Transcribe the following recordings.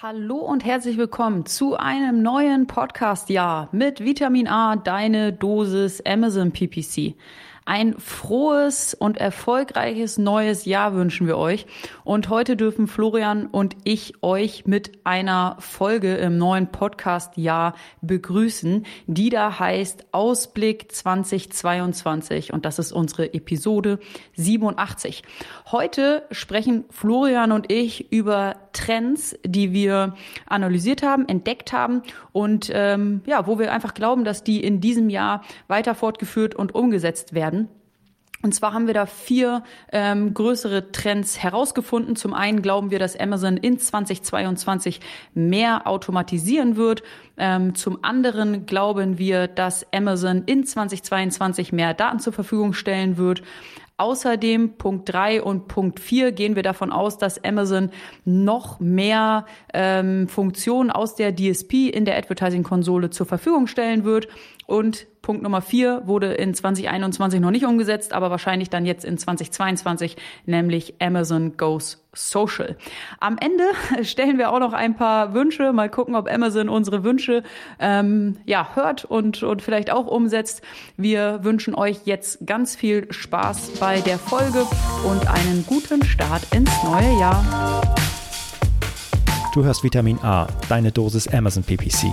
Hallo und herzlich willkommen zu einem neuen Podcast-Jahr mit Vitamin A, deine Dosis Amazon PPC. Ein frohes und erfolgreiches neues Jahr wünschen wir euch. Und heute dürfen Florian und ich euch mit einer Folge im neuen Podcast-Jahr begrüßen, die da heißt Ausblick 2022. Und das ist unsere Episode 87. Heute sprechen Florian und ich über Trends, die wir analysiert haben, entdeckt haben und ähm, ja, wo wir einfach glauben, dass die in diesem Jahr weiter fortgeführt und umgesetzt werden. Und zwar haben wir da vier ähm, größere Trends herausgefunden. Zum einen glauben wir, dass Amazon in 2022 mehr automatisieren wird. Ähm, zum anderen glauben wir, dass Amazon in 2022 mehr Daten zur Verfügung stellen wird. Außerdem Punkt drei und Punkt vier gehen wir davon aus, dass Amazon noch mehr ähm, Funktionen aus der DSP in der Advertising-Konsole zur Verfügung stellen wird. Und Punkt Nummer vier wurde in 2021 noch nicht umgesetzt, aber wahrscheinlich dann jetzt in 2022, nämlich Amazon Goes Social. Am Ende stellen wir auch noch ein paar Wünsche. Mal gucken, ob Amazon unsere Wünsche ähm, ja hört und und vielleicht auch umsetzt. Wir wünschen euch jetzt ganz viel Spaß bei der Folge und einen guten Start ins neue Jahr. Du hörst Vitamin A, deine Dosis Amazon PPC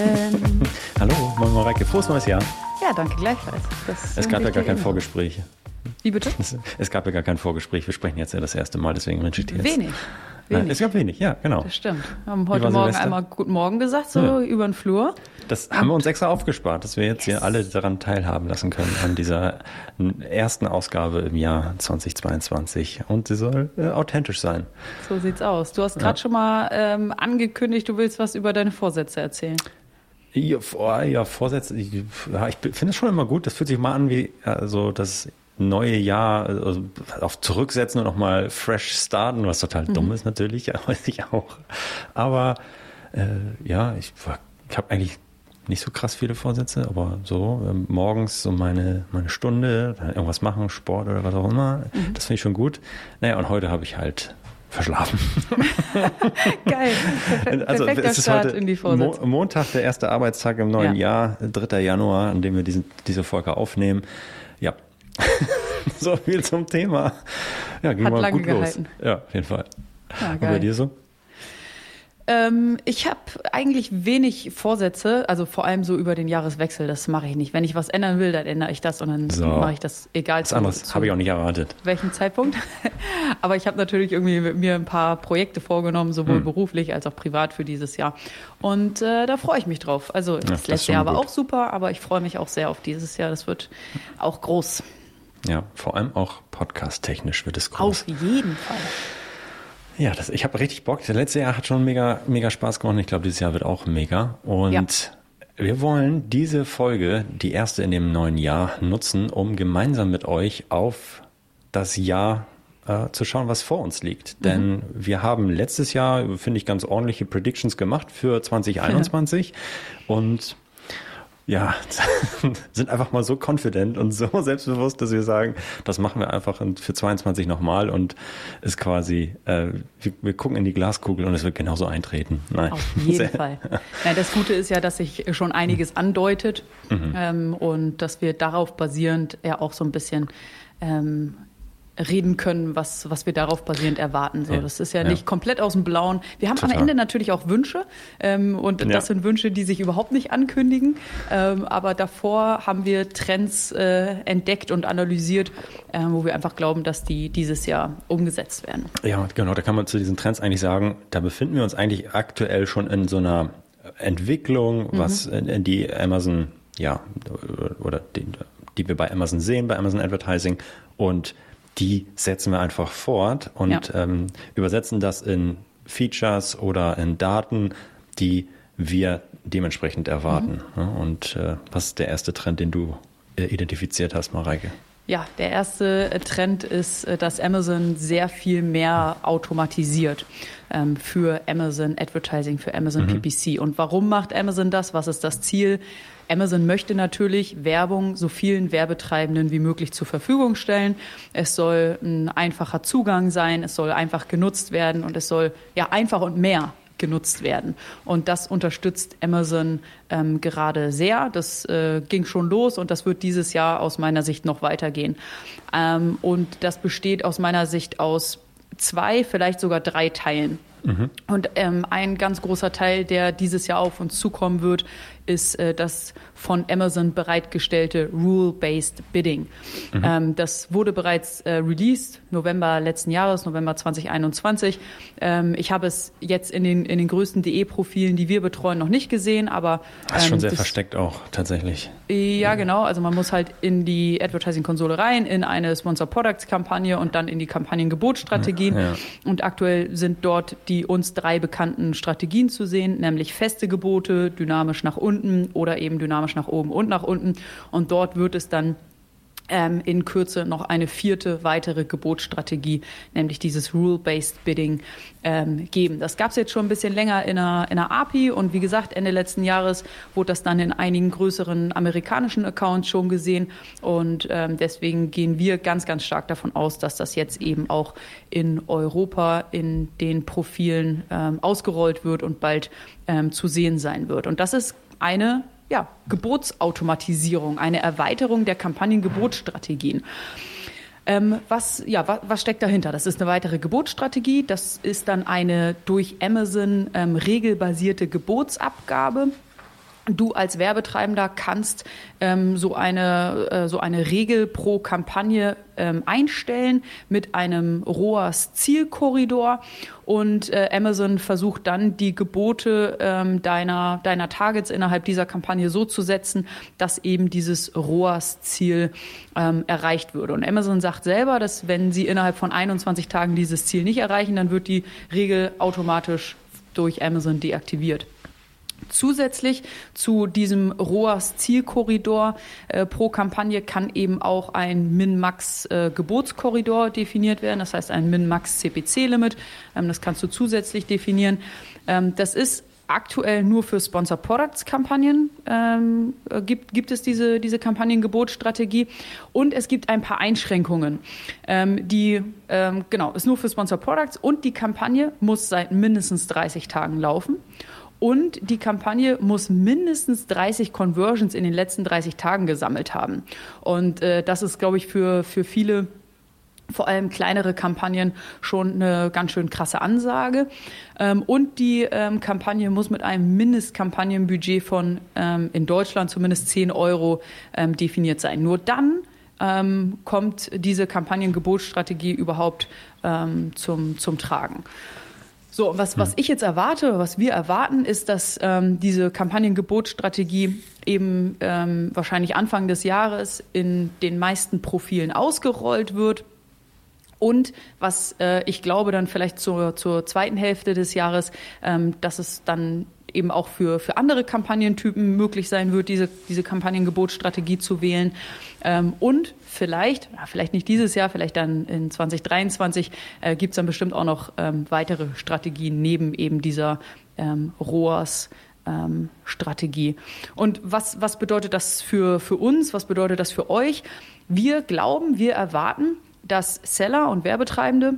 Mareike, frohes neues Jahr. Ja, danke gleichfalls. Das es gab ja gar kein Info. Vorgespräch. Wie bitte? Es, gab ja gar kein Vorgespräch. Wir sprechen jetzt ja das erste Mal, deswegen wünsche ich dir jetzt. Wenig. Nein, es gab wenig, ja, genau. Das stimmt. Wir haben heute Morgen Silvester? einmal Guten Morgen gesagt, so ja. über den Flur. Das haben wir uns extra aufgespart, dass wir jetzt yes. hier alle daran teilhaben lassen können, an dieser ersten Ausgabe im Jahr 2022. Und sie soll äh, authentisch sein. So sieht's aus. Du hast gerade ja. schon mal ähm, angekündigt, du willst was über deine Vorsätze erzählen. Ja, ja Vorsätze, ich, ja, ich finde es schon immer gut. Das fühlt sich mal an wie also das neue Jahr also auf zurücksetzen und nochmal fresh starten, was total mhm. dumm ist natürlich, weiß ich auch. Aber äh, ja, ich, ich habe eigentlich nicht so krass viele Vorsätze, aber so äh, morgens so meine, meine Stunde, irgendwas machen, Sport oder was auch immer, mhm. das finde ich schon gut. Naja, und heute habe ich halt verschlafen. Geil. Also, perfekter es ist Start heute in die Mo Montag, der erste Arbeitstag im neuen ja. Jahr, 3. Januar, an dem wir diesen, diese Folge aufnehmen. Ja. so viel zum Thema. Ja, ging Hat mal gut gehalten. los. Ja, auf jeden Fall. Ja, Und bei dir so? Ähm, ich habe eigentlich wenig Vorsätze, also vor allem so über den Jahreswechsel, das mache ich nicht. Wenn ich was ändern will, dann ändere ich das und dann so. mache ich das egal. Das anderes habe ich auch nicht erwartet. Welchen Zeitpunkt? aber ich habe natürlich irgendwie mir ein paar Projekte vorgenommen, sowohl hm. beruflich als auch privat für dieses Jahr. Und äh, da freue ich mich drauf. Also ja, das letzte Jahr war auch super, aber ich freue mich auch sehr auf dieses Jahr. Das wird auch groß. Ja, vor allem auch podcast-technisch wird es groß. Auf jeden Fall. Ja, das, ich habe richtig Bock. Das letzte Jahr hat schon mega, mega Spaß gemacht. Ich glaube, dieses Jahr wird auch mega. Und ja. wir wollen diese Folge, die erste in dem neuen Jahr, nutzen, um gemeinsam mit euch auf das Jahr äh, zu schauen, was vor uns liegt. Mhm. Denn wir haben letztes Jahr, finde ich, ganz ordentliche Predictions gemacht für 2021. und ja, sind einfach mal so confident und so selbstbewusst, dass wir sagen, das machen wir einfach für 22 nochmal und ist quasi, äh, wir, wir, gucken in die Glaskugel und es wird genauso eintreten. Nein. Auf jeden Fall. Ja, das Gute ist ja, dass sich schon einiges andeutet mhm. ähm, und dass wir darauf basierend ja auch so ein bisschen ähm, reden können, was, was wir darauf basierend erwarten. So, ja, das ist ja, ja, nicht komplett aus dem Blauen. Wir haben Total. am Ende natürlich auch Wünsche ähm, und ja. das sind Wünsche, die sich überhaupt nicht ankündigen. Ähm, aber davor haben wir Trends äh, entdeckt und analysiert, äh, wo wir einfach glauben, dass die dieses Jahr umgesetzt werden. Ja, genau. Da kann man zu diesen Trends eigentlich sagen, da befinden wir uns eigentlich aktuell schon in so einer Entwicklung, mhm. was in, in die Amazon, ja, oder die, die wir bei Amazon sehen, bei Amazon Advertising und die setzen wir einfach fort und ja. ähm, übersetzen das in Features oder in Daten, die wir dementsprechend erwarten. Mhm. Und äh, was ist der erste Trend, den du äh, identifiziert hast, Mareike? Ja, der erste äh, Trend ist, äh, dass Amazon sehr viel mehr automatisiert ähm, für Amazon Advertising, für Amazon mhm. PPC. Und warum macht Amazon das? Was ist das Ziel? Amazon möchte natürlich Werbung so vielen Werbetreibenden wie möglich zur Verfügung stellen. Es soll ein einfacher Zugang sein, es soll einfach genutzt werden und es soll ja einfach und mehr genutzt werden. Und das unterstützt Amazon ähm, gerade sehr. Das äh, ging schon los und das wird dieses Jahr aus meiner Sicht noch weitergehen. Ähm, und das besteht aus meiner Sicht aus zwei, vielleicht sogar drei Teilen. Mhm. Und ähm, ein ganz großer Teil, der dieses Jahr auf uns zukommen wird, ist äh, das von Amazon bereitgestellte Rule-Based Bidding. Mhm. Ähm, das wurde bereits äh, released, November letzten Jahres, November 2021. Ähm, ich habe es jetzt in den, in den größten DE-Profilen, die wir betreuen, noch nicht gesehen, aber. Das ist schon ähm, sehr das, versteckt auch, tatsächlich. Ja, genau. Also man muss halt in die Advertising-Konsole rein, in eine Sponsor Products-Kampagne und dann in die Kampagnengebotsstrategien. Ja. Und aktuell sind dort die uns drei bekannten Strategien zu sehen, nämlich feste Gebote, dynamisch nach unten oder eben dynamisch nach oben und nach unten. Und dort wird es dann ähm, in Kürze noch eine vierte weitere Gebotsstrategie, nämlich dieses Rule-Based Bidding, ähm, geben. Das gab es jetzt schon ein bisschen länger in einer, in einer API und wie gesagt, Ende letzten Jahres wurde das dann in einigen größeren amerikanischen Accounts schon gesehen und ähm, deswegen gehen wir ganz, ganz stark davon aus, dass das jetzt eben auch in Europa in den Profilen ähm, ausgerollt wird und bald ähm, zu sehen sein wird. Und das ist eine ja, Gebotsautomatisierung, eine Erweiterung der Kampagnengebotsstrategien. Ähm, was, ja, was, was, steckt dahinter? Das ist eine weitere Gebotsstrategie. Das ist dann eine durch Amazon ähm, regelbasierte Gebotsabgabe. Du als Werbetreibender kannst ähm, so, eine, äh, so eine Regel pro Kampagne ähm, einstellen mit einem ROAS-Zielkorridor und äh, Amazon versucht dann die Gebote ähm, deiner, deiner Targets innerhalb dieser Kampagne so zu setzen, dass eben dieses ROAS-Ziel ähm, erreicht würde. Und Amazon sagt selber, dass wenn sie innerhalb von 21 Tagen dieses Ziel nicht erreichen, dann wird die Regel automatisch durch Amazon deaktiviert. Zusätzlich zu diesem ROAS-Zielkorridor äh, pro Kampagne kann eben auch ein Min-Max-Gebotskorridor äh, definiert werden, das heißt ein Min-Max-CPC-Limit. Ähm, das kannst du zusätzlich definieren. Ähm, das ist aktuell nur für Sponsor Products Kampagnen ähm, äh, gibt, gibt es diese, diese Kampagnengebotsstrategie und es gibt ein paar Einschränkungen. Ähm, die, ähm, genau, ist nur für Sponsor Products und die Kampagne muss seit mindestens 30 Tagen laufen und die Kampagne muss mindestens 30 Conversions in den letzten 30 Tagen gesammelt haben. Und äh, das ist, glaube ich, für, für viele vor allem kleinere Kampagnen schon eine ganz schön krasse Ansage. Ähm, und die ähm, Kampagne muss mit einem Mindestkampagnenbudget von ähm, in Deutschland zumindest 10 Euro ähm, definiert sein. Nur dann ähm, kommt diese Kampagnengebotsstrategie überhaupt ähm, zum, zum Tragen. So, was, was hm. ich jetzt erwarte, was wir erwarten, ist, dass ähm, diese Kampagnengebotsstrategie eben ähm, wahrscheinlich Anfang des Jahres in den meisten Profilen ausgerollt wird. Und was äh, ich glaube dann vielleicht zur, zur zweiten Hälfte des Jahres, ähm, dass es dann eben auch für, für andere Kampagnentypen möglich sein wird, diese, diese Kampagnengebotsstrategie zu wählen. Ähm, und vielleicht, vielleicht nicht dieses Jahr, vielleicht dann in 2023 äh, gibt es dann bestimmt auch noch ähm, weitere Strategien neben eben dieser ähm, ROAS. Ähm, Strategie. Und was, was bedeutet das für, für uns? Was bedeutet das für euch? Wir glauben, wir erwarten, dass Seller und Werbetreibende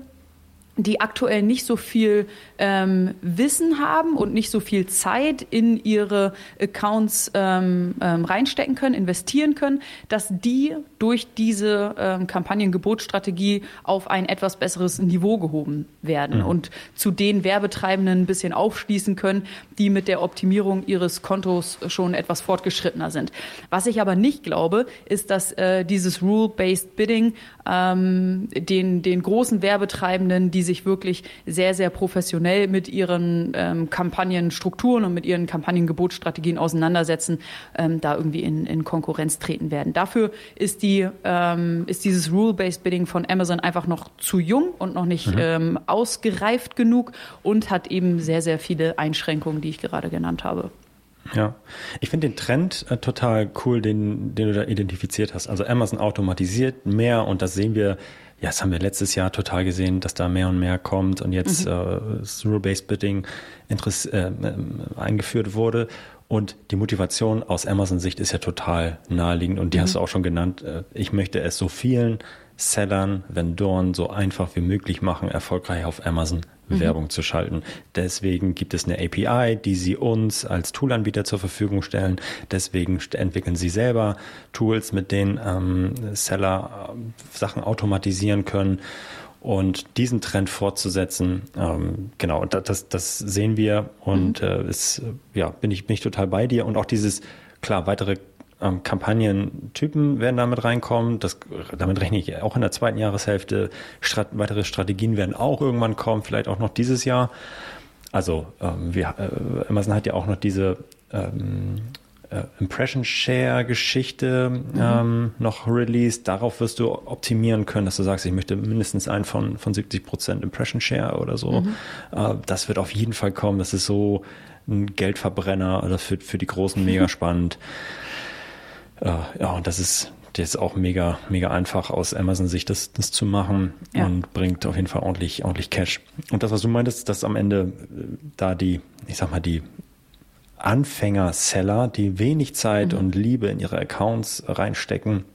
die aktuell nicht so viel ähm, Wissen haben und nicht so viel Zeit in ihre Accounts ähm, ähm, reinstecken können, investieren können, dass die durch diese ähm, Kampagnengebotsstrategie auf ein etwas besseres Niveau gehoben werden mhm. und zu den Werbetreibenden ein bisschen aufschließen können, die mit der Optimierung ihres Kontos schon etwas fortgeschrittener sind. Was ich aber nicht glaube, ist, dass äh, dieses Rule-Based Bidding ähm, den, den großen Werbetreibenden, die die sich wirklich sehr, sehr professionell mit ihren ähm, Kampagnenstrukturen und mit ihren Kampagnengebotsstrategien auseinandersetzen, ähm, da irgendwie in, in Konkurrenz treten werden. Dafür ist, die, ähm, ist dieses Rule-Based Bidding von Amazon einfach noch zu jung und noch nicht mhm. ähm, ausgereift genug und hat eben sehr, sehr viele Einschränkungen, die ich gerade genannt habe. Ja, ich finde den Trend äh, total cool, den, den du da identifiziert hast. Also Amazon automatisiert mehr und das sehen wir, ja, das haben wir letztes Jahr total gesehen, dass da mehr und mehr kommt und jetzt mhm. äh, das Rule-Based Bidding äh, äh, eingeführt wurde. Und die Motivation aus Amazon-Sicht ist ja total naheliegend und die mhm. hast du auch schon genannt. Äh, ich möchte es so vielen Sellern, Vendoren so einfach wie möglich machen, erfolgreich auf Amazon mhm. Werbung zu schalten. Deswegen gibt es eine API, die sie uns als Toolanbieter zur Verfügung stellen. Deswegen entwickeln sie selber Tools, mit denen ähm, Seller äh, Sachen automatisieren können. Und diesen Trend fortzusetzen, ähm, genau, das, das sehen wir und mhm. äh, ist, ja, bin ich, bin ich total bei dir. Und auch dieses, klar, weitere ähm, Kampagnentypen werden damit reinkommen. Das, damit rechne ich auch in der zweiten Jahreshälfte. Strat weitere Strategien werden auch irgendwann kommen, vielleicht auch noch dieses Jahr. Also ähm, wir, äh, Amazon hat ja auch noch diese ähm, äh, Impression Share Geschichte mhm. ähm, noch released. Darauf wirst du optimieren können, dass du sagst, ich möchte mindestens einen von, von 70 Prozent Impression Share oder so. Mhm. Äh, das wird auf jeden Fall kommen. Das ist so ein Geldverbrenner. Also für, für die Großen mega spannend. Äh, ja, und das ist jetzt auch mega, mega einfach aus Amazon-Sicht das, das zu machen ja. und bringt auf jeden Fall ordentlich, ordentlich Cash. Und das, was du meintest, dass am Ende äh, da die, ich sag mal, die Anfänger-Seller, die wenig Zeit mhm. und Liebe in ihre Accounts reinstecken,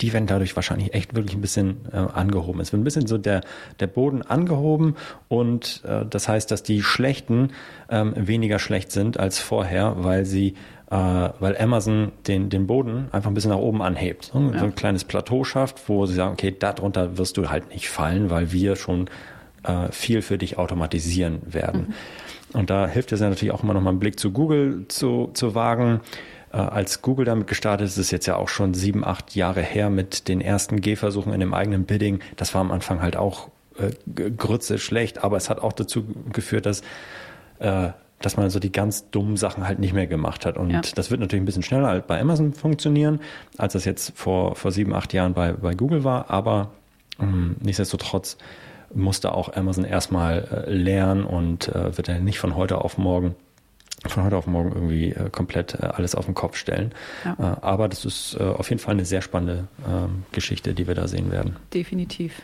die werden dadurch wahrscheinlich echt wirklich ein bisschen äh, angehoben. Es wird ein bisschen so der, der Boden angehoben und äh, das heißt, dass die Schlechten ähm, weniger schlecht sind als vorher, weil sie äh, weil Amazon den, den Boden einfach ein bisschen nach oben anhebt. So, ja. so ein kleines Plateau schafft, wo sie sagen, okay, darunter wirst du halt nicht fallen, weil wir schon äh, viel für dich automatisieren werden. Mhm. Und da hilft es ja natürlich auch immer noch mal einen Blick zu Google zu, zu wagen. Äh, als Google damit gestartet ist, ist jetzt ja auch schon sieben, acht Jahre her mit den ersten Gehversuchen in dem eigenen Bidding. Das war am Anfang halt auch äh, grütze schlecht, aber es hat auch dazu geführt, dass äh, dass man so die ganz dummen Sachen halt nicht mehr gemacht hat. Und ja. das wird natürlich ein bisschen schneller halt bei Amazon funktionieren, als das jetzt vor, vor sieben, acht Jahren bei, bei Google war. Aber ähm, nichtsdestotrotz musste auch Amazon erstmal äh, lernen und äh, wird ja nicht von heute auf morgen von heute auf morgen irgendwie äh, komplett äh, alles auf den Kopf stellen. Ja. Äh, aber das ist äh, auf jeden Fall eine sehr spannende ähm, Geschichte, die wir da sehen werden. Definitiv.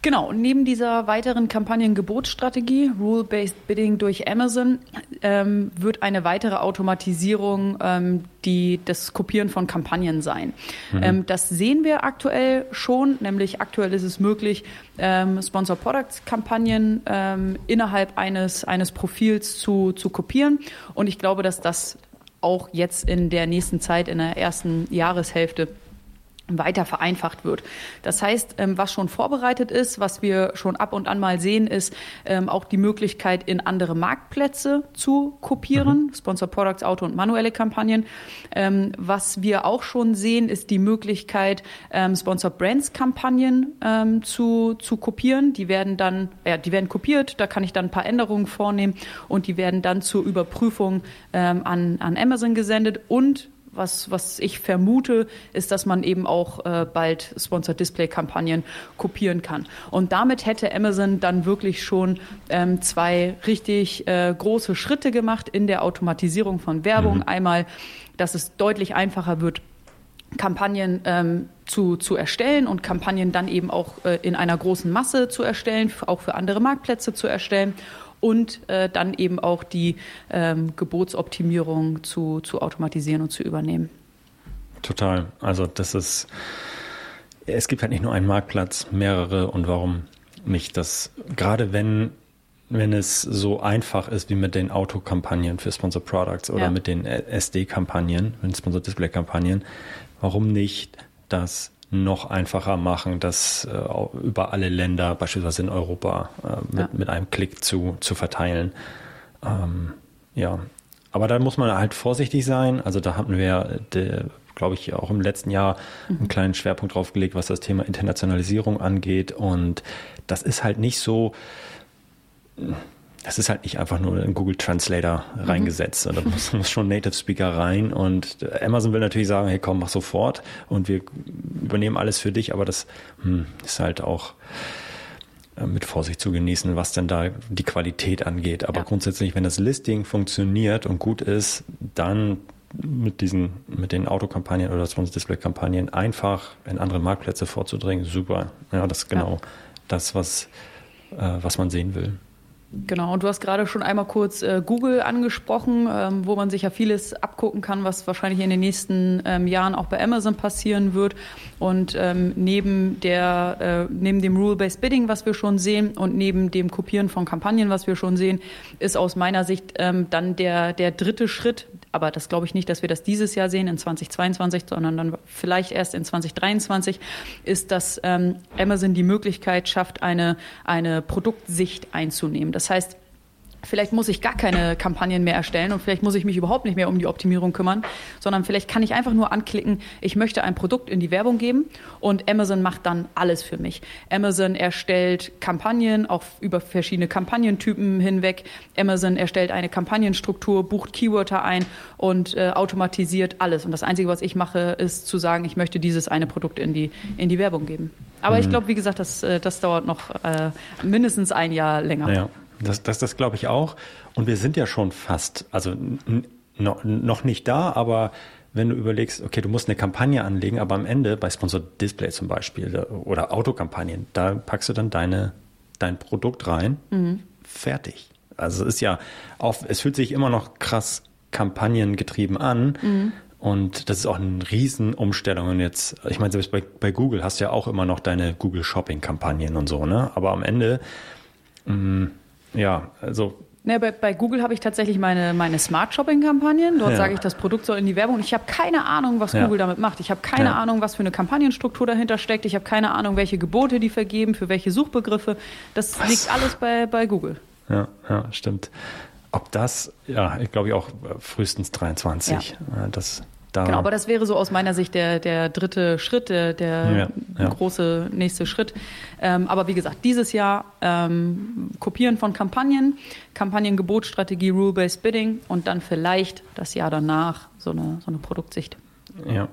Genau, neben dieser weiteren Kampagnengebotsstrategie, Rule-Based Bidding durch Amazon, ähm, wird eine weitere Automatisierung ähm, die, das Kopieren von Kampagnen sein. Mhm. Ähm, das sehen wir aktuell schon, nämlich aktuell ist es möglich, ähm, Sponsor Products Kampagnen ähm, innerhalb eines, eines Profils zu, zu kopieren. Und ich glaube, dass das auch jetzt in der nächsten Zeit, in der ersten Jahreshälfte, weiter vereinfacht wird. Das heißt, ähm, was schon vorbereitet ist, was wir schon ab und an mal sehen, ist ähm, auch die Möglichkeit, in andere Marktplätze zu kopieren, mhm. Sponsor Products, Auto und manuelle Kampagnen. Ähm, was wir auch schon sehen, ist die Möglichkeit, Sponsor Brands Kampagnen zu, zu kopieren. Die werden dann, ja, die werden kopiert, da kann ich dann ein paar Änderungen vornehmen und die werden dann zur Überprüfung an, an Amazon gesendet und was, was ich vermute, ist, dass man eben auch äh, bald Sponsored Display Kampagnen kopieren kann. Und damit hätte Amazon dann wirklich schon ähm, zwei richtig äh, große Schritte gemacht in der Automatisierung von Werbung. Mhm. Einmal, dass es deutlich einfacher wird, Kampagnen ähm, zu, zu erstellen und Kampagnen dann eben auch äh, in einer großen Masse zu erstellen, auch für andere Marktplätze zu erstellen und äh, dann eben auch die ähm, Gebotsoptimierung zu, zu automatisieren und zu übernehmen. Total. Also das ist, es gibt halt nicht nur einen Marktplatz, mehrere und warum nicht das, gerade wenn wenn es so einfach ist wie mit den Autokampagnen für Sponsor Products oder ja. mit den SD-Kampagnen, mit Sponsor Display Kampagnen, warum nicht das noch einfacher machen, das äh, über alle Länder, beispielsweise in Europa, äh, mit, ja. mit einem Klick zu, zu verteilen. Ähm, ja, aber da muss man halt vorsichtig sein. Also da hatten wir, glaube ich, auch im letzten Jahr mhm. einen kleinen Schwerpunkt drauf gelegt, was das Thema Internationalisierung angeht. Und das ist halt nicht so, das ist halt nicht einfach nur ein Google Translator mhm. reingesetzt. Da muss, muss schon Native Speaker rein. Und Amazon will natürlich sagen, hey komm, mach sofort und wir übernehmen alles für dich, aber das hm, ist halt auch äh, mit Vorsicht zu genießen, was denn da die Qualität angeht. Aber ja. grundsätzlich, wenn das Listing funktioniert und gut ist, dann mit diesen, mit den Autokampagnen oder Sponsor-Display-Kampagnen einfach in andere Marktplätze vorzudringen, super. Ja, das ist genau ja. das, was, äh, was man sehen will. Genau, und du hast gerade schon einmal kurz äh, Google angesprochen, ähm, wo man sich ja vieles abgucken kann, was wahrscheinlich in den nächsten ähm, Jahren auch bei Amazon passieren wird. Und ähm, neben, der, äh, neben dem Rule-Based Bidding, was wir schon sehen, und neben dem Kopieren von Kampagnen, was wir schon sehen, ist aus meiner Sicht ähm, dann der, der dritte Schritt, aber das glaube ich nicht, dass wir das dieses Jahr sehen, in 2022, sondern dann vielleicht erst in 2023, ist, dass ähm, Amazon die Möglichkeit schafft, eine, eine Produktsicht einzunehmen. Das heißt, Vielleicht muss ich gar keine Kampagnen mehr erstellen und vielleicht muss ich mich überhaupt nicht mehr um die Optimierung kümmern, sondern vielleicht kann ich einfach nur anklicken, ich möchte ein Produkt in die Werbung geben und Amazon macht dann alles für mich. Amazon erstellt Kampagnen auch über verschiedene Kampagnentypen hinweg. Amazon erstellt eine Kampagnenstruktur, bucht Keywörter ein und äh, automatisiert alles. Und das Einzige, was ich mache, ist zu sagen, ich möchte dieses eine Produkt in die, in die Werbung geben. Aber mhm. ich glaube, wie gesagt, das, äh, das dauert noch äh, mindestens ein Jahr länger. Ja. Das, das, das glaube ich auch. Und wir sind ja schon fast, also noch, noch nicht da, aber wenn du überlegst, okay, du musst eine Kampagne anlegen, aber am Ende bei Sponsored Display zum Beispiel oder Autokampagnen, da packst du dann deine, dein Produkt rein, mhm. fertig. Also es ist ja auch, es fühlt sich immer noch krass kampagnengetrieben an. Mhm. Und das ist auch eine Riesenumstellung. Und jetzt, ich meine, selbst bei, bei Google hast du ja auch immer noch deine Google Shopping Kampagnen und so, ne? Aber am Ende, mh, mm, ja, also Ne, bei, bei, Google habe ich tatsächlich meine, meine Smart Shopping-Kampagnen. Dort ja. sage ich, das Produkt soll in die Werbung. Ich habe keine Ahnung, was ja. Google damit macht. Ich habe keine ja. Ahnung, was für eine Kampagnenstruktur dahinter steckt. Ich habe keine Ahnung, welche Gebote die vergeben, für welche Suchbegriffe. Das was? liegt alles bei, bei Google. Ja, ja, stimmt. Ob das, ja, ich glaube ich auch frühestens 23. Das da genau, aber das wäre so aus meiner Sicht der, der dritte Schritt, der, der ja, ja. große nächste Schritt. Ähm, aber wie gesagt, dieses Jahr ähm, Kopieren von Kampagnen, Kampagnengebotstrategie, Rule-Based Bidding und dann vielleicht das Jahr danach so eine, so eine Produktsicht. Ja.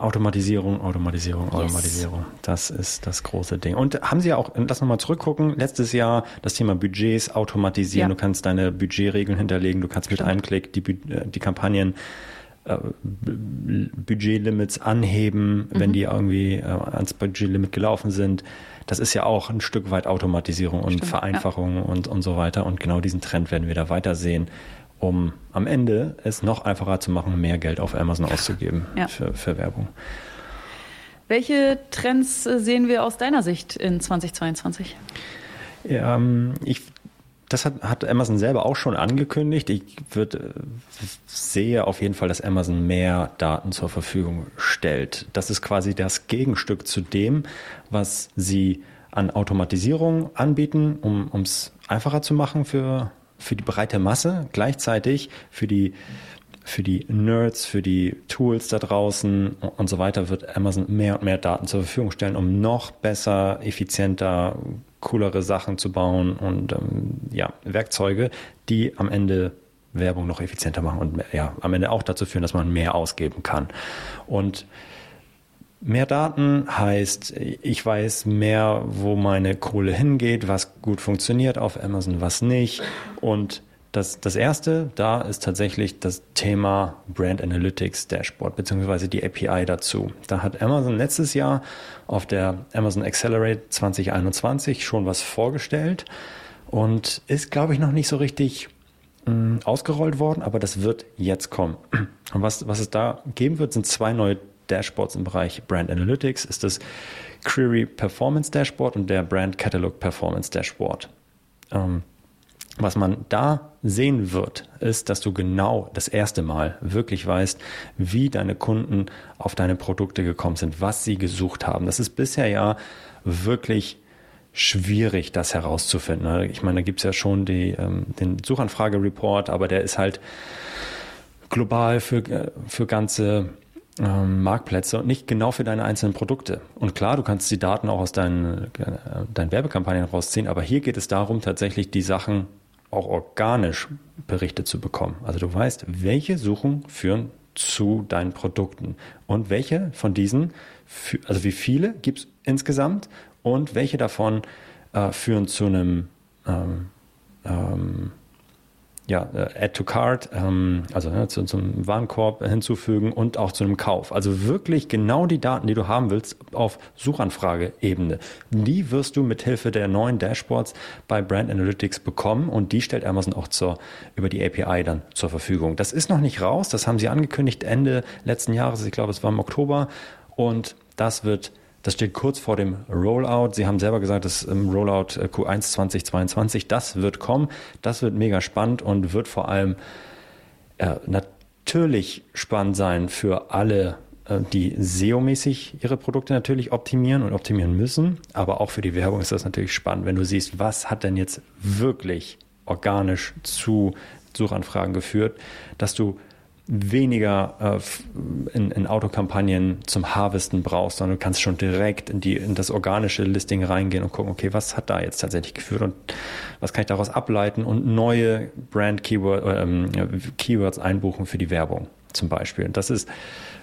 Automatisierung, Automatisierung, Automatisierung. Yes. Das ist das große Ding. Und haben Sie ja auch, lass nochmal zurückgucken, letztes Jahr das Thema Budgets automatisieren. Ja. Du kannst deine Budgetregeln hinterlegen, du kannst Stimmt. mit einem Klick die, äh, die Kampagnen äh, Budgetlimits anheben, mhm. wenn die irgendwie äh, ans Budgetlimit gelaufen sind. Das ist ja auch ein Stück weit Automatisierung und Stimmt, Vereinfachung ja. und, und so weiter. Und genau diesen Trend werden wir da weitersehen, um am Ende es noch einfacher zu machen, mehr Geld auf Amazon auszugeben ja. für, für Werbung. Welche Trends äh, sehen wir aus deiner Sicht in 2022? Ja, ähm, ich das hat, hat Amazon selber auch schon angekündigt. Ich würde, äh, sehe auf jeden Fall, dass Amazon mehr Daten zur Verfügung stellt. Das ist quasi das Gegenstück zu dem, was sie an Automatisierung anbieten, um es einfacher zu machen für, für die breite Masse. Gleichzeitig für die, für die Nerds, für die Tools da draußen und so weiter wird Amazon mehr und mehr Daten zur Verfügung stellen, um noch besser, effizienter, coolere Sachen zu bauen und ähm, ja, Werkzeuge, die am Ende Werbung noch effizienter machen und ja, am Ende auch dazu führen, dass man mehr ausgeben kann. Und mehr Daten heißt, ich weiß mehr, wo meine Kohle hingeht, was gut funktioniert auf Amazon, was nicht. Und das, das erste da ist tatsächlich das Thema Brand Analytics Dashboard, beziehungsweise die API dazu. Da hat Amazon letztes Jahr auf der Amazon Accelerate 2021 schon was vorgestellt und ist, glaube ich, noch nicht so richtig mh, mm, ausgerollt worden, aber das wird jetzt kommen. Und was, was es da geben wird, sind zwei neue Dashboards im Bereich Brand Analytics. Ist das Query Performance Dashboard und der Brand Catalog Performance Dashboard. Ähm, was man da sehen wird, ist, dass du genau das erste Mal wirklich weißt, wie deine Kunden auf deine Produkte gekommen sind, was sie gesucht haben. Das ist bisher ja wirklich schwierig, das herauszufinden. Ich meine, da gibt es ja schon die, ähm, den Suchanfrage-Report, aber der ist halt global für, äh, für ganze ähm, Marktplätze und nicht genau für deine einzelnen Produkte. Und klar, du kannst die Daten auch aus deinen, äh, deinen Werbekampagnen rausziehen, aber hier geht es darum, tatsächlich die Sachen auch organisch berichtet zu bekommen. Also du weißt, welche Suchen führen zu deinen Produkten und welche von diesen, also wie viele gibt es insgesamt und welche davon äh, führen zu einem ähm, ähm, ja, äh, Add to Cart, ähm, also ne, zu, zum Warenkorb hinzufügen und auch zu einem Kauf. Also wirklich genau die Daten, die du haben willst, auf Suchanfrage-Ebene. Die wirst du mit Hilfe der neuen Dashboards bei Brand Analytics bekommen und die stellt Amazon auch zur, über die API dann zur Verfügung. Das ist noch nicht raus, das haben sie angekündigt Ende letzten Jahres, ich glaube es war im Oktober und das wird das steht kurz vor dem Rollout. Sie haben selber gesagt, das Rollout äh, Q1 2022, das wird kommen. Das wird mega spannend und wird vor allem äh, natürlich spannend sein für alle, äh, die SEO-mäßig ihre Produkte natürlich optimieren und optimieren müssen. Aber auch für die Werbung ist das natürlich spannend, wenn du siehst, was hat denn jetzt wirklich organisch zu Suchanfragen geführt, dass du weniger äh, in, in Autokampagnen zum Harvesten brauchst, sondern du kannst schon direkt in, die, in das organische Listing reingehen und gucken, okay, was hat da jetzt tatsächlich geführt und was kann ich daraus ableiten und neue Brand-Keywords ähm, Keywords einbuchen für die Werbung zum Beispiel. Und das ist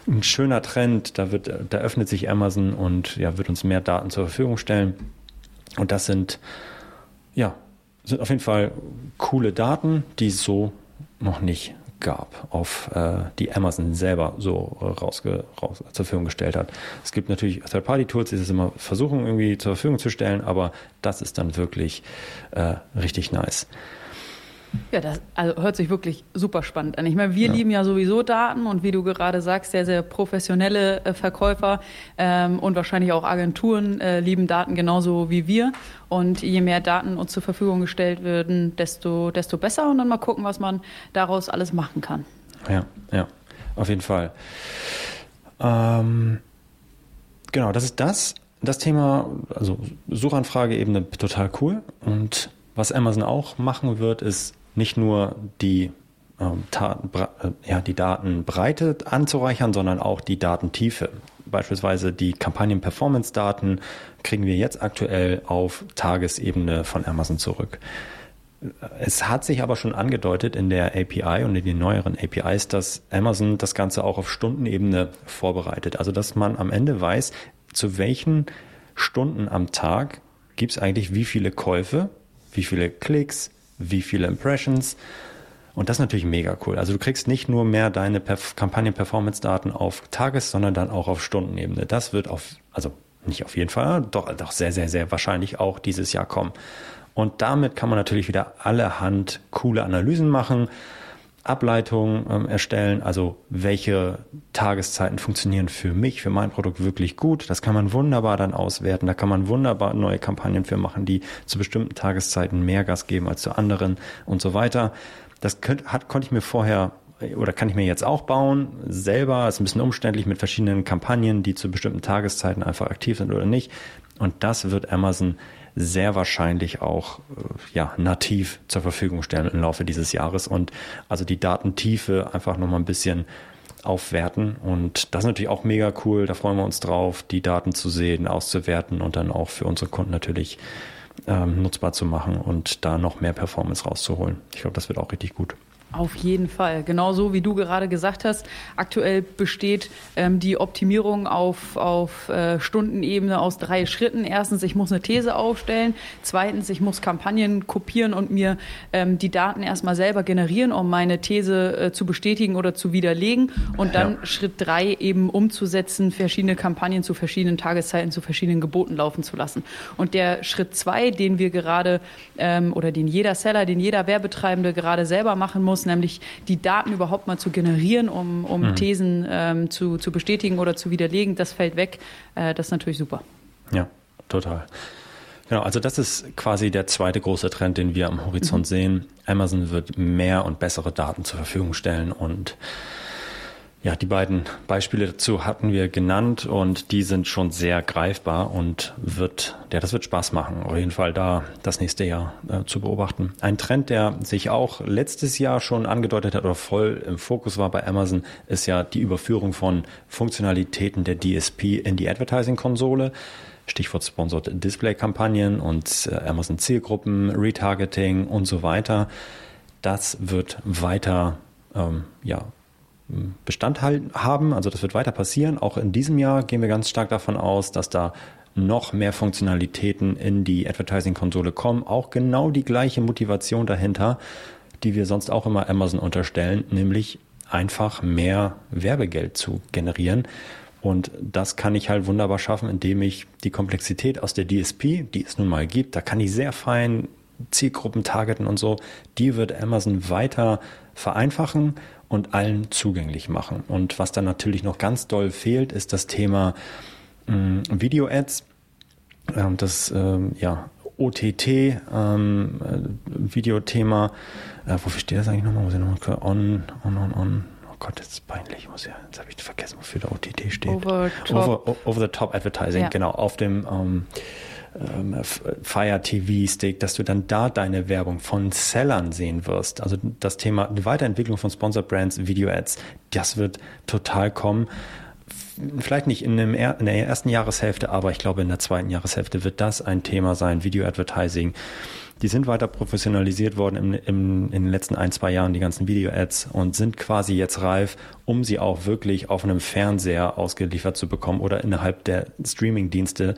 ein schöner Trend, da, wird, da öffnet sich Amazon und ja, wird uns mehr Daten zur Verfügung stellen. Und das sind, ja, sind auf jeden Fall coole Daten, die so noch nicht gab, auf äh, die Amazon selber so rausge, raus, zur Verfügung gestellt hat. Es gibt natürlich Third-Party-Tools, die das immer versuchen irgendwie zur Verfügung zu stellen, aber das ist dann wirklich äh, richtig nice. Ja, das also hört sich wirklich super spannend an. Ich meine, wir ja. lieben ja sowieso Daten und wie du gerade sagst, sehr, sehr professionelle äh, Verkäufer ähm, und wahrscheinlich auch Agenturen äh, lieben Daten genauso wie wir. Und je mehr Daten uns zur Verfügung gestellt werden, desto, desto besser und dann mal gucken, was man daraus alles machen kann. Ja, ja, auf jeden Fall. Ähm, genau, das ist das. Das Thema, also Suchanfrage eben total cool. Und was Amazon auch machen wird, ist nicht nur die, ähm, äh, ja, die Datenbreite anzureichern, sondern auch die Datentiefe. Beispielsweise die Kampagnen-Performance-Daten kriegen wir jetzt aktuell auf Tagesebene von Amazon zurück. Es hat sich aber schon angedeutet in der API und in den neueren APIs, dass Amazon das Ganze auch auf Stundenebene vorbereitet. Also dass man am Ende weiß, zu welchen Stunden am Tag gibt es eigentlich wie viele Käufe, wie viele Klicks, wie viele Impressions. Und das ist natürlich mega cool. Also du kriegst nicht nur mehr deine Perf Kampagnen-Performance-Daten auf Tages-, sondern dann auch auf Stundenebene. Das wird auf, also nicht auf jeden Fall, doch, doch sehr, sehr, sehr wahrscheinlich auch dieses Jahr kommen. Und damit kann man natürlich wieder allerhand coole Analysen machen. Ableitungen ähm, erstellen, also welche Tageszeiten funktionieren für mich, für mein Produkt wirklich gut. Das kann man wunderbar dann auswerten. Da kann man wunderbar neue Kampagnen für machen, die zu bestimmten Tageszeiten mehr Gas geben als zu anderen und so weiter. Das könnt, hat, konnte ich mir vorher oder kann ich mir jetzt auch bauen, selber. Ist ein bisschen umständlich mit verschiedenen Kampagnen, die zu bestimmten Tageszeiten einfach aktiv sind oder nicht. Und das wird Amazon sehr wahrscheinlich auch äh, ja, nativ zur Verfügung stellen im Laufe dieses Jahres und also die Datentiefe einfach nochmal ein bisschen aufwerten. Und das ist natürlich auch mega cool. Da freuen wir uns drauf, die Daten zu sehen, auszuwerten und dann auch für unsere Kunden natürlich ähm, nutzbar zu machen und da noch mehr Performance rauszuholen. Ich glaube, das wird auch richtig gut. Auf jeden Fall. Genauso wie du gerade gesagt hast, aktuell besteht ähm, die Optimierung auf, auf äh, Stundenebene aus drei Schritten. Erstens, ich muss eine These aufstellen. Zweitens, ich muss Kampagnen kopieren und mir ähm, die Daten erstmal selber generieren, um meine These äh, zu bestätigen oder zu widerlegen. Und dann ja. Schritt drei eben umzusetzen, verschiedene Kampagnen zu verschiedenen Tageszeiten, zu verschiedenen Geboten laufen zu lassen. Und der Schritt zwei, den wir gerade ähm, oder den jeder Seller, den jeder Werbetreibende gerade selber machen muss, nämlich die Daten überhaupt mal zu generieren, um, um mhm. Thesen ähm, zu, zu bestätigen oder zu widerlegen, das fällt weg. Äh, das ist natürlich super. Ja, total. Genau, also das ist quasi der zweite große Trend, den wir am Horizont mhm. sehen. Amazon wird mehr und bessere Daten zur Verfügung stellen und Ja, die beiden Beispiele dazu hatten wir genannt und die sind schon sehr greifbar und wird, ja, das wird Spaß machen, auf jeden Fall da das nächste Jahr äh, zu beobachten. Ein Trend, der sich auch letztes Jahr schon angedeutet hat oder voll im Fokus war bei Amazon, ist ja die Überführung von Funktionalitäten der DSP in die Advertising-Konsole. Stichwort Sponsored Display-Kampagnen und äh, Amazon Zielgruppen, Retargeting und so weiter. Das wird weiter ähm, ja, Bestand haben. Also das wird weiter passieren. Auch in diesem Jahr gehen wir ganz stark davon aus, dass da noch mehr Funktionalitäten in die Advertising-Konsole kommen. Auch genau die gleiche Motivation dahinter, die wir sonst auch immer Amazon unterstellen, nämlich einfach mehr Werbegeld zu generieren. Und das kann ich halt wunderbar schaffen, indem ich die Komplexität aus der DSP, die es nun mal gibt, da kann ich sehr fein Zielgruppen targeten und so, die wird Amazon weiter vereinfachen und allen zugänglich machen. Und was dann natürlich noch ganz doll fehlt, ist das Thema ähm, Video-Ads. Ähm, das ähm, ja, OTT ähm, äh, Videothema. Äh, wofür steht das eigentlich nochmal? Muss ich nochmal on, on, on, on. Oh Gott, das ist peinlich. Muss ja, jetzt habe ich vergessen, wofür der OTT steht. Over, top. over, over the top Advertising, ja. genau. Auf dem ähm, ähm, Fire TV Stick, dass du dann da deine Werbung von Sellern sehen wirst. Also das Thema die Weiterentwicklung von Sponsored Brands, Video Ads, das wird total kommen. Vielleicht nicht in, dem, in der ersten Jahreshälfte, aber ich glaube in der zweiten Jahreshälfte wird das ein Thema sein, Video Advertising. Die sind weiter professionalisiert worden im, im, in den letzten ein, zwei Jahren, die ganzen Video-Ads, und sind quasi jetzt reif, um sie auch wirklich auf einem Fernseher ausgeliefert zu bekommen oder innerhalb der Streaming-Dienste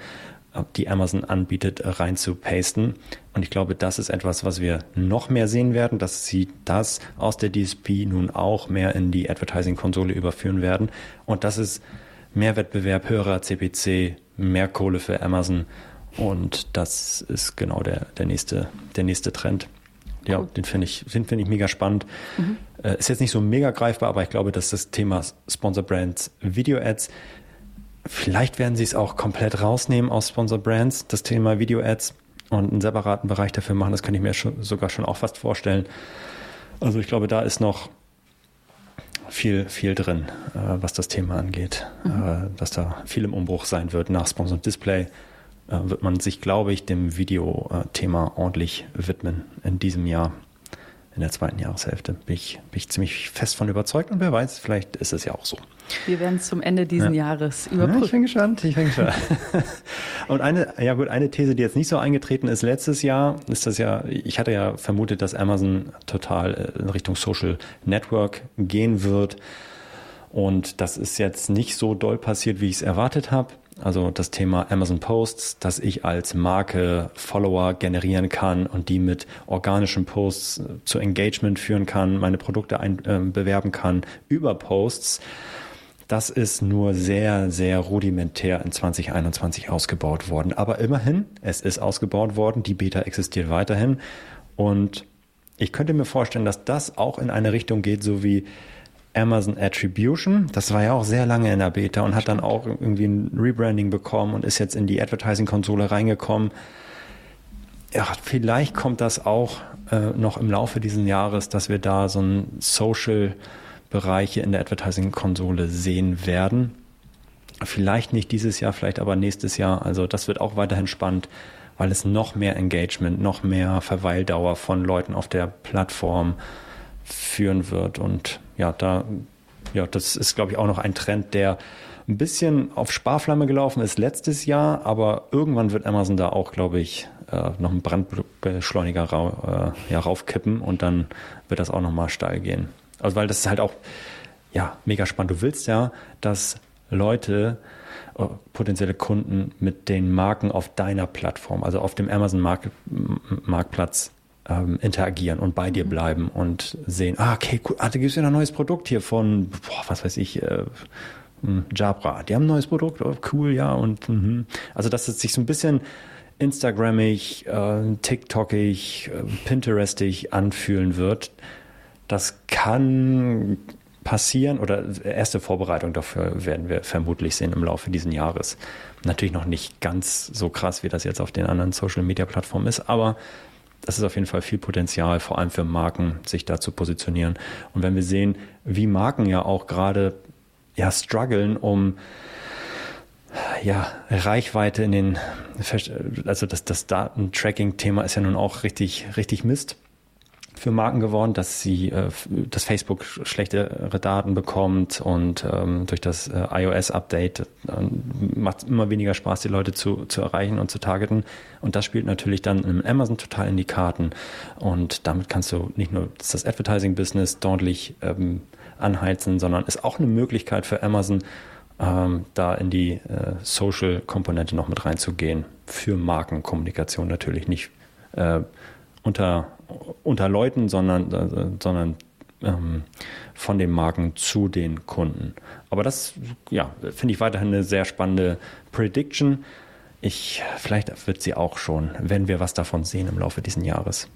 die Amazon anbietet, rein zu pasten. Und ich glaube, das ist etwas, was wir noch mehr sehen werden, dass sie das aus der DSP nun auch mehr in die Advertising-Konsole überführen werden. Und das ist mehr Wettbewerb, höherer CPC, mehr Kohle für Amazon. Und das ist genau der, der, nächste, der nächste Trend. Ja, cool. den finde ich, den finde ich mega spannend. Mhm. Äh, ist jetzt nicht so mega greifbar, aber ich glaube, dass das Thema Sponsor Brands Video Ads Vielleicht werden sie es auch komplett rausnehmen aus Sponsor Brands, das Thema Video Ads und einen separaten Bereich dafür machen. Das könnte ich mir schon, sogar schon auch fast vorstellen. Also ich glaube, da ist noch viel, viel drin, äh, was das Thema angeht, mhm. äh, dass da viel im Umbruch sein wird. Nach Sponsor Display äh, wird man sich, glaube ich, dem Video-Thema ordentlich widmen in diesem Jahr in der zweiten Jahreshälfte. Bin ich, bin ich ziemlich fest von überzeugt und wer weiß, vielleicht ist es ja auch so. Wir werden es zum Ende dieses ja. Jahres überprüfen. Ja, ich bin gespannt, ich bin gespannt. und eine, ja gut, eine These, die jetzt nicht so eingetreten ist letztes Jahr, ist das ja, ich hatte ja vermutet, dass Amazon total äh, in Richtung Social Network gehen wird. Und das ist jetzt nicht so doll passiert, wie ich es erwartet habe. Also das Thema Amazon Posts, dass ich als Marke Follower generieren kann und die mit organischen Posts zu Engagement führen kann, meine Produkte ein, äh, bewerben kann über Posts. Das ist nur sehr, sehr rudimentär in 2021 ausgebaut worden. Aber immerhin, es ist ausgebaut worden, die Beta existiert weiterhin. Und ich könnte mir vorstellen, dass das auch in eine Richtung geht, so wie Amazon Attribution. Das war ja auch sehr lange in der Beta und hat dann auch irgendwie ein Rebranding bekommen und ist jetzt in die Advertising-Konsole reingekommen. Ja, vielleicht kommt das auch äh, noch im Laufe dieses Jahres, dass wir da so ein Social-Bereiche in der Advertising-Konsole sehen werden. Vielleicht nicht dieses Jahr, vielleicht aber nächstes Jahr. Also das wird auch weiterhin spannend, weil es noch mehr Engagement, noch mehr Verweildauer von Leuten auf der Plattform führen wird. Und ja, da, ja, das ist, glaube ich, auch noch ein Trend, der ein bisschen auf Sparflamme gelaufen ist letztes Jahr, aber irgendwann wird Amazon da auch, glaube ich, äh, noch einen Brandbeschleuniger ra äh, ja, raufkippen und dann wird das auch nochmal steil gehen. Also weil das ist halt auch ja mega spannend. Du willst ja, dass Leute, äh, potenzielle Kunden mit den Marken auf deiner Plattform, also auf dem Amazon Markt, Marktplatz ähm, interagieren und bei dir mhm. bleiben und sehen, ah, okay, cool, ah, da gibt es ja ein neues Produkt hier von, boah, was weiß ich, äh, hm, Jabra. Die haben ein neues Produkt, oh, cool, ja. Und mh. also, dass es sich so ein bisschen Instagrammig, äh, TikTokig, äh, Pinterestig anfühlen wird, das kann passieren oder erste Vorbereitung dafür werden wir vermutlich sehen im Laufe dieses Jahres. Natürlich noch nicht ganz so krass, wie das jetzt auf den anderen Social Media Plattformen ist, aber das ist auf jeden Fall viel Potenzial, vor allem für Marken, sich da zu positionieren. Und wenn wir sehen, wie Marken ja auch gerade ja, strugglen, um ja, Reichweite in den, also das, das Datentracking-Thema ist ja nun auch richtig, richtig Mist für Marken geworden, dass sie, äh, dass Facebook schlechtere Daten bekommt und ähm, durch das äh, iOS-Update äh, macht es immer weniger Spaß, die Leute zu, zu erreichen und zu targeten. Und das spielt natürlich dann im Amazon total in die Karten. Und damit kannst du nicht nur das Advertising-Business deutlich ähm, anheizen, sondern ist auch eine Möglichkeit für Amazon, ähm, da in die äh, Social-Komponente noch mit reinzugehen. Für Markenkommunikation natürlich nicht äh, unter, unter Leuten, sondern, äh, sondern ähm, von den Marken zu den Kunden. Aber das, ja, finde ich weiterhin eine sehr spannende Prediction. Ich, vielleicht wird sie auch schon, wenn wir was davon sehen im Laufe dieses Jahres.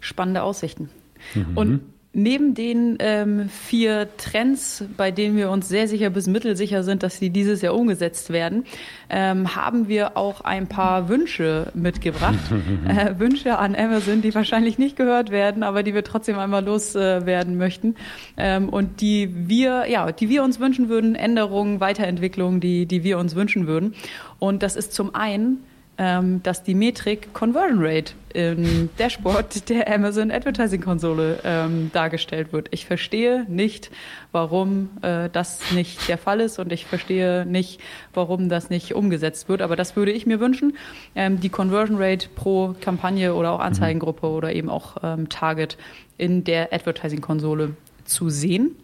Spannende Aussichten. Mhm. Und Neben den ähm, vier Trends, bei denen wir uns sehr sicher bis mittelsicher sind, dass sie dieses Jahr umgesetzt werden, ähm, haben wir auch ein paar Wünsche mitgebracht. äh, Wünsche an Amazon, die wahrscheinlich nicht gehört werden, aber die wir trotzdem einmal loswerden äh, möchten ähm, und die wir, ja, die wir uns wünschen würden, Änderungen, Weiterentwicklungen, die, die wir uns wünschen würden. Und das ist zum einen ähm, dass die Metrik Conversion Rate im Dashboard der Amazon Advertising Konsole ähm, dargestellt wird. Ich verstehe nicht, warum äh, das nicht der Fall ist und ich verstehe nicht, warum das nicht umgesetzt wird. Aber das würde ich mir wünschen. Ähm, die Conversion Rate pro Kampagne oder auch Anzeigengruppe mhm. oder eben auch ähm, Target in der Advertising Konsole zu sehen.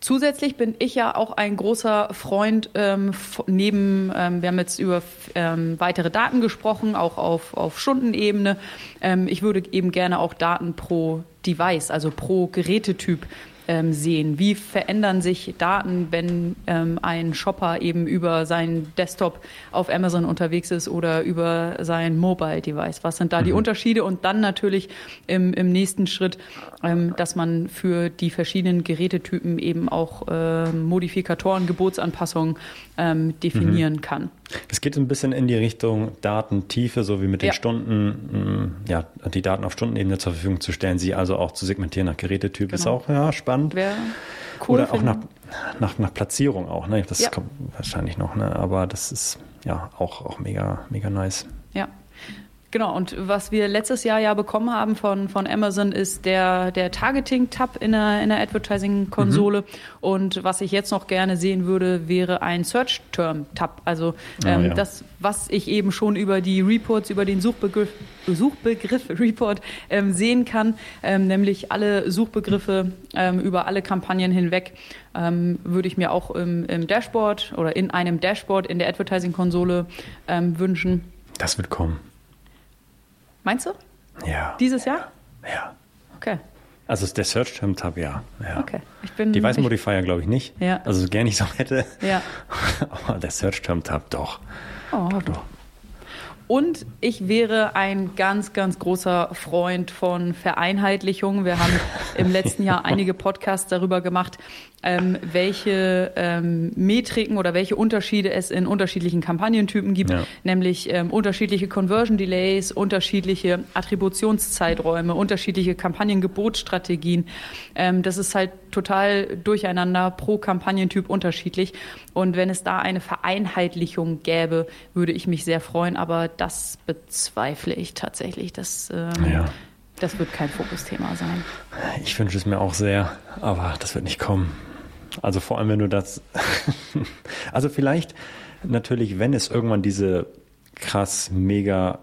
Zusätzlich bin ich ja auch ein großer Freund ähm, neben, ähm, wir haben jetzt über ähm, weitere Daten gesprochen, auch auf, auf Stundenebene. Ähm, ich würde eben gerne auch Daten pro Device, also pro Gerätetyp ähm, sehen? Wie verändern sich Daten, wenn ähm, ein Shopper eben über seinen Desktop auf Amazon unterwegs ist oder über sein Mobile Device? Was sind da mhm. die Unterschiede? Und dann natürlich im, im nächsten Schritt, dass man für die verschiedenen Gerätetypen eben auch äh, Modifikatoren, Gebotsanpassungen ähm, definieren mhm. kann. Es geht ein bisschen in die Richtung Datentiefe, so wie mit den ja. Stunden, mm, ja, die Daten auf Stundenebene zur Verfügung zu stellen, sie also auch zu segmentieren nach Gerätetyp, genau. ist auch ja, spannend. Wäre cool. Oder auch nach, nach, nach Platzierung auch, ne? Das ja. kommt wahrscheinlich noch, ne? Aber das ist ja auch, auch mega, mega nice. Ja. Genau, und was wir letztes Jahr ja bekommen haben von, von Amazon ist der, der Targeting-Tab in der, in der Advertising-Konsole. Mhm. Und was ich jetzt noch gerne sehen würde, wäre ein Search-Term-Tab. Also ah, ähm, oh, ja. das, was ich eben schon über die Reports, über den Suchbegriff, Suchbegriff Report ähm, sehen kann, ähm, nämlich alle Suchbegriffe ähm, über alle Kampagnen hinweg, ähm, würde ich mir auch im, im, Dashboard oder in einem Dashboard in der Advertising-Konsole ähm, wünschen. Das wird kommen. Meinst du? Ja. Dieses Jahr? Ja. Okay. Also der Search Term Tab, ja. ja. Okay. Ich bin, Device Modifier glaube ich nicht. Ja. Also gerne ich so hätte. Ja. Aber der Search Term Tab doch. Oh, doch. Und ich wäre ein ganz, ganz großer Freund von Vereinheitlichung. Wir haben im letzten Jahr einige Podcasts darüber gemacht, ähm, welche ähm, Metriken oder welche Unterschiede es in unterschiedlichen Kampagnentypen gibt, ja. nämlich ähm, unterschiedliche Conversion Delays, unterschiedliche Attributionszeiträume, unterschiedliche Kampagnengebotsstrategien. Ähm, das ist halt total durcheinander, pro Kampagnentyp unterschiedlich. Und wenn es da eine Vereinheitlichung gäbe, würde ich mich sehr freuen. Aber das bezweifle ich tatsächlich. Das, ähm, ja. das wird kein Fokusthema sein. Ich wünsche es mir auch sehr, aber das wird nicht kommen. Also vor allem, wenn du das. also vielleicht natürlich, wenn es irgendwann diese krass mega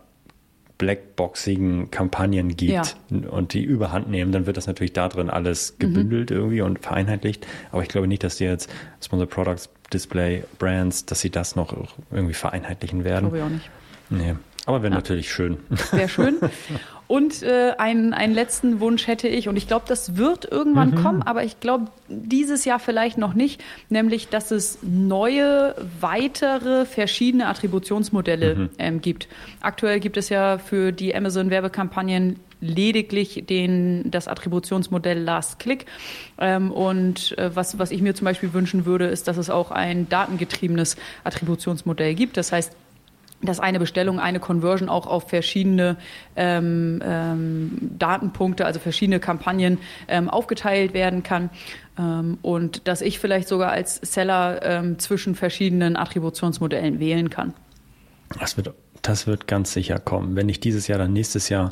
blackboxigen Kampagnen gibt ja. und die überhand nehmen, dann wird das natürlich da drin alles gebündelt mhm. irgendwie und vereinheitlicht. Aber ich glaube nicht, dass die jetzt Sponsor Products, Display, Brands, dass sie das noch irgendwie vereinheitlichen werden. Glaube ich auch nicht. Nee. Aber wäre ja. natürlich schön. Wäre schön. Und äh, einen, einen letzten Wunsch hätte ich, und ich glaube, das wird irgendwann mhm. kommen, aber ich glaube, dieses Jahr vielleicht noch nicht, nämlich, dass es neue, weitere, verschiedene Attributionsmodelle mhm. ähm, gibt. Aktuell gibt es ja für die Amazon-Werbekampagnen lediglich den, das Attributionsmodell Last Click. Ähm, und äh, was, was ich mir zum Beispiel wünschen würde, ist, dass es auch ein datengetriebenes Attributionsmodell gibt. Das heißt, dass eine Bestellung, eine Conversion auch auf verschiedene ähm, ähm, Datenpunkte, also verschiedene Kampagnen ähm, aufgeteilt werden kann. Ähm, und dass ich vielleicht sogar als Seller ähm, zwischen verschiedenen Attributionsmodellen wählen kann. Das wird, das wird ganz sicher kommen. Wenn nicht dieses Jahr, dann nächstes Jahr,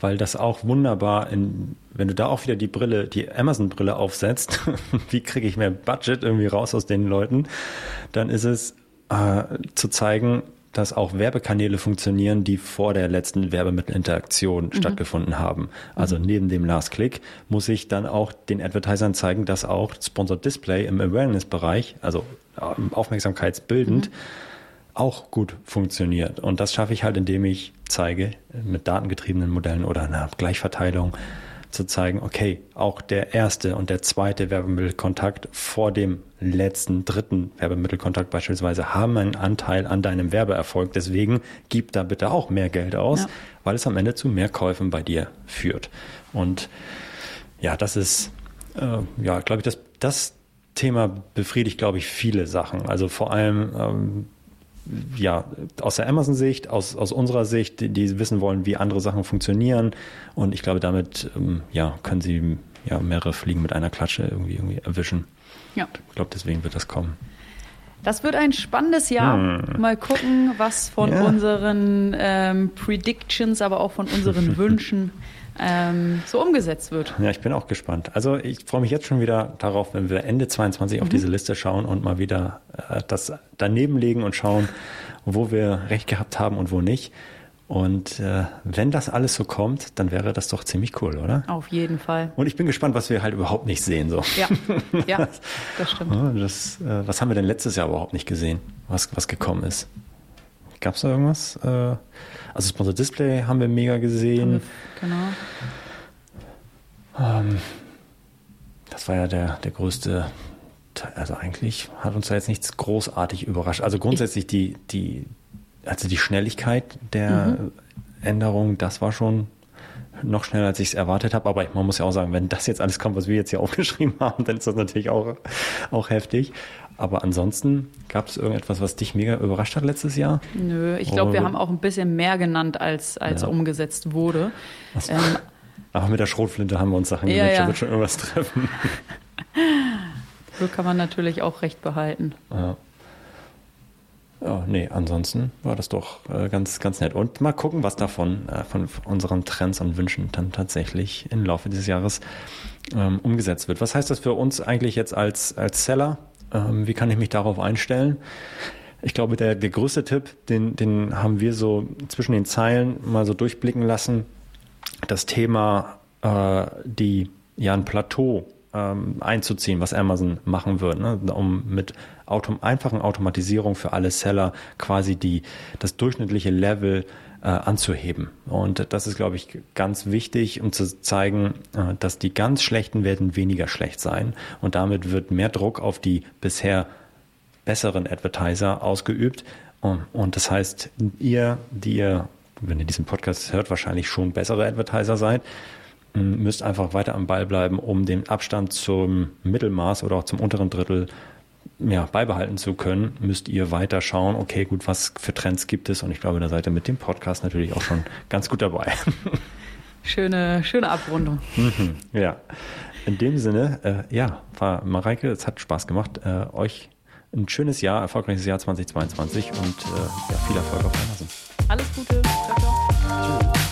weil das auch wunderbar, in, wenn du da auch wieder die Brille, die Amazon-Brille aufsetzt, wie kriege ich mehr Budget irgendwie raus aus den Leuten, dann ist es äh, zu zeigen, dass auch Werbekanäle funktionieren, die vor der letzten Werbemittelinteraktion mhm. stattgefunden haben. Also mhm. neben dem Last Click muss ich dann auch den Advertisern zeigen, dass auch Sponsored Display im Awareness-Bereich, also ähm, aufmerksamkeitsbildend, mhm. auch gut funktioniert. Und das schaffe ich halt, indem ich zeige, mit datengetriebenen Modellen oder einer Gleichverteilung, zu zeigen, okay, auch der erste und der zweite Werbemittelkontakt vor dem letzten dritten Werbemittelkontakt beispielsweise haben einen Anteil an deinem Werbeerfolg. Deswegen gib da bitte auch mehr Geld aus, ja. weil es am Ende zu mehr Käufen bei dir führt. Und ja, das ist, äh, ja, glaube ich, das, das Thema befriedigt, glaube ich, viele Sachen. Also vor allem ähm, ja, aus der Amazon-Sicht, aus, aus unserer Sicht, die, die, wissen wollen, wie andere Sachen funktionieren. Und ich glaube, damit ähm, ja, können sie ja, mehrere Fliegen mit einer Klatsche irgendwie, irgendwie erwischen. Ja. Ich glaube, deswegen wird das kommen. Das wird ein spannendes Jahr. Hm. Mal gucken, was von ja. unseren ähm, Predictions, aber auch von unseren Wünschen ähm, so umgesetzt wird. Ja, ich bin auch gespannt. Also ich freue mich jetzt schon wieder darauf, wenn wir Ende 22 mhm. auf diese Liste schauen und mal wieder äh, das daneben legen und schauen, wo wir recht gehabt haben und wo nicht. Und äh, wenn das alles so kommt, dann wäre das doch ziemlich cool, oder? Auf jeden Fall. Und ich bin gespannt, was wir halt überhaupt nicht sehen. So. Ja, ja das stimmt. Das, äh, was haben wir denn letztes Jahr überhaupt nicht gesehen, was, was gekommen ist? Gab es da irgendwas? Äh, also Sponsor Display haben wir mega gesehen. Genau. Ähm, das war ja der, der größte, also eigentlich hat uns da jetzt nichts großartig überrascht. Also grundsätzlich die, die, also die Schnelligkeit der mhm. Änderung, das war schon noch schneller, als ich es erwartet habe. Aber man muss ja auch sagen, wenn das jetzt alles kommt, was wir jetzt hier aufgeschrieben haben, dann ist das natürlich auch, auch heftig. Aber ansonsten gab es irgendetwas, was dich mega überrascht hat letztes Jahr? Nö, ich glaube, wir haben auch ein bisschen mehr genannt, als, als ja. umgesetzt wurde. Ähm, aber mit der Schrotflinte haben wir uns Sachen ja, ja. wird schon irgendwas treffen. so kann man natürlich auch recht behalten. Ja. Ja, nee, ansonsten war das doch äh, ganz, ganz nett. Und mal gucken, was davon, äh, von unseren Trends und Wünschen dann tatsächlich im Laufe dieses Jahres ähm, umgesetzt wird. Was heißt das für uns eigentlich jetzt als, als Seller? Ähm, wie kann ich mich darauf einstellen? Ich glaube, der, der größte Tipp, den, den haben wir so zwischen den Zeilen mal so durchblicken lassen. Das Thema, äh, die, ja, ein Plateau ähm, einzuziehen, was Amazon machen wird, ne? um mit Autom einfachen Automatisierung für alle Seller quasi die, das durchschnittliche Level äh, anzuheben. Und das ist, glaube ich, ganz wichtig, um zu zeigen, äh, dass die ganz Schlechten werden weniger schlecht sein. Und damit wird mehr Druck auf die bisher besseren Advertiser ausgeübt. Und das heißt, ihr, die ihr, wenn ihr diesen Podcast hört, wahrscheinlich schon bessere Advertiser seid, müsst einfach weiter am Ball bleiben, um den Abstand zum Mittelmaß oder auch zum unteren Drittel ja, beibehalten zu können, müsst ihr weiter schauen, okay, gut, was für Trends gibt es? Und ich glaube, da seid ihr mit dem Podcast natürlich auch schon ganz gut dabei. Schöne, schöne Abrundung. Mhm, ja. In dem Sinne, äh, ja, war Mareike, es hat Spaß gemacht. Äh, euch ein schönes Jahr, erfolgreiches Jahr 2022 und äh, ja, viel Erfolg auf Amazon. Alles Gute. Ciao, ciao. Tschüss.